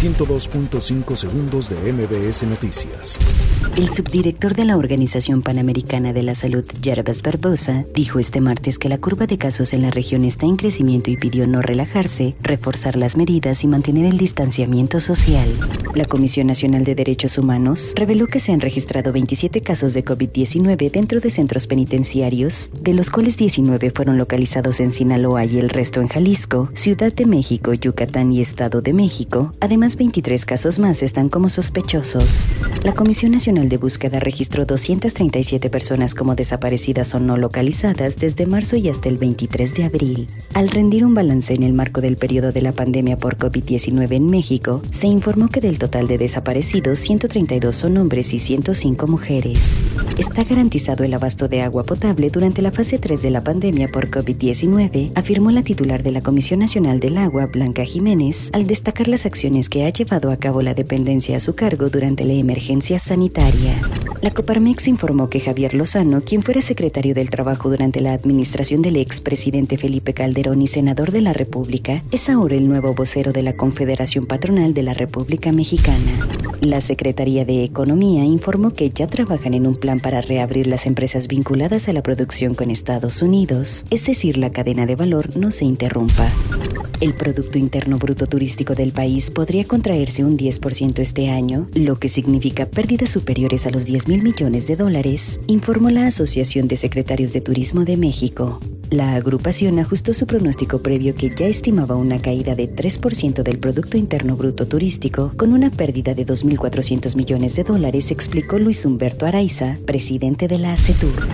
102.5 segundos de MBS Noticias. El subdirector de la Organización Panamericana de la Salud, Jervis Barbosa, dijo este martes que la curva de casos en la región está en crecimiento y pidió no relajarse, reforzar las medidas y mantener el distanciamiento social. La Comisión Nacional de Derechos Humanos reveló que se han registrado 27 casos de COVID-19 dentro de centros penitenciarios, de los cuales 19 fueron localizados en Sinaloa y el resto en Jalisco, Ciudad de México, Yucatán y Estado de México. Además, 23 casos más están como sospechosos. La Comisión Nacional de Búsqueda registró 237 personas como desaparecidas o no localizadas desde marzo y hasta el 23 de abril. Al rendir un balance en el marco del periodo de la pandemia por COVID-19 en México, se informó que del total de desaparecidos, 132 son hombres y 105 mujeres. Está garantizado el abasto de agua potable durante la fase 3 de la pandemia por COVID-19, afirmó la titular de la Comisión Nacional del Agua, Blanca Jiménez, al destacar las acciones que ha llevado a cabo la dependencia a su cargo durante la emergencia sanitaria. La Coparmex informó que Javier Lozano, quien fuera secretario del Trabajo durante la administración del expresidente Felipe Calderón y senador de la República, es ahora el nuevo vocero de la Confederación Patronal de la República Mexicana. La Secretaría de Economía informó que ya trabajan en un plan para reabrir las empresas vinculadas a la producción con Estados Unidos, es decir, la cadena de valor no se interrumpa. El Producto Interno Bruto Turístico del país podría contraerse un 10% este año, lo que significa pérdidas superiores a los 10 mil millones de dólares, informó la Asociación de Secretarios de Turismo de México. La agrupación ajustó su pronóstico previo que ya estimaba una caída de 3% del Producto Interno Bruto Turístico con una pérdida de 2.400 millones de dólares, explicó Luis Humberto Araiza, presidente de la ACETUR.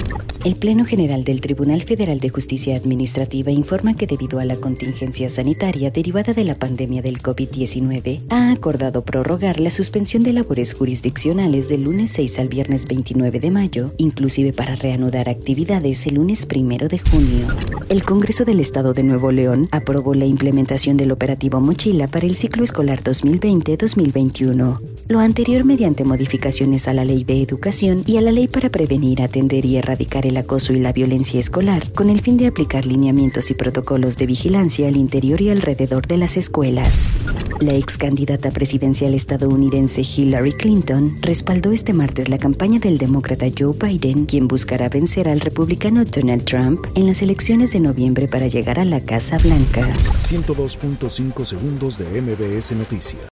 El Pleno General del Tribunal Federal de Justicia Administrativa informa que debido a la contingencia sanitaria derivada de la pandemia del COVID-19, ha acordado prorrogar la suspensión de labores jurisdiccionales del lunes 6 al viernes 29 de mayo, inclusive para reanudar actividades el lunes 1 de junio. El Congreso del Estado de Nuevo León aprobó la implementación del operativo Mochila para el ciclo escolar 2020-2021. Lo anterior mediante modificaciones a la Ley de Educación y a la Ley para prevenir, atender y erradicar el acoso y la violencia escolar, con el fin de aplicar lineamientos y protocolos de vigilancia al interior y alrededor de las escuelas. La ex candidata presidencial estadounidense Hillary Clinton respaldó este martes la campaña del demócrata Joe Biden, quien buscará vencer al republicano Donald Trump en las elecciones de noviembre para llegar a la Casa Blanca. 102.5 segundos de MBS Noticias.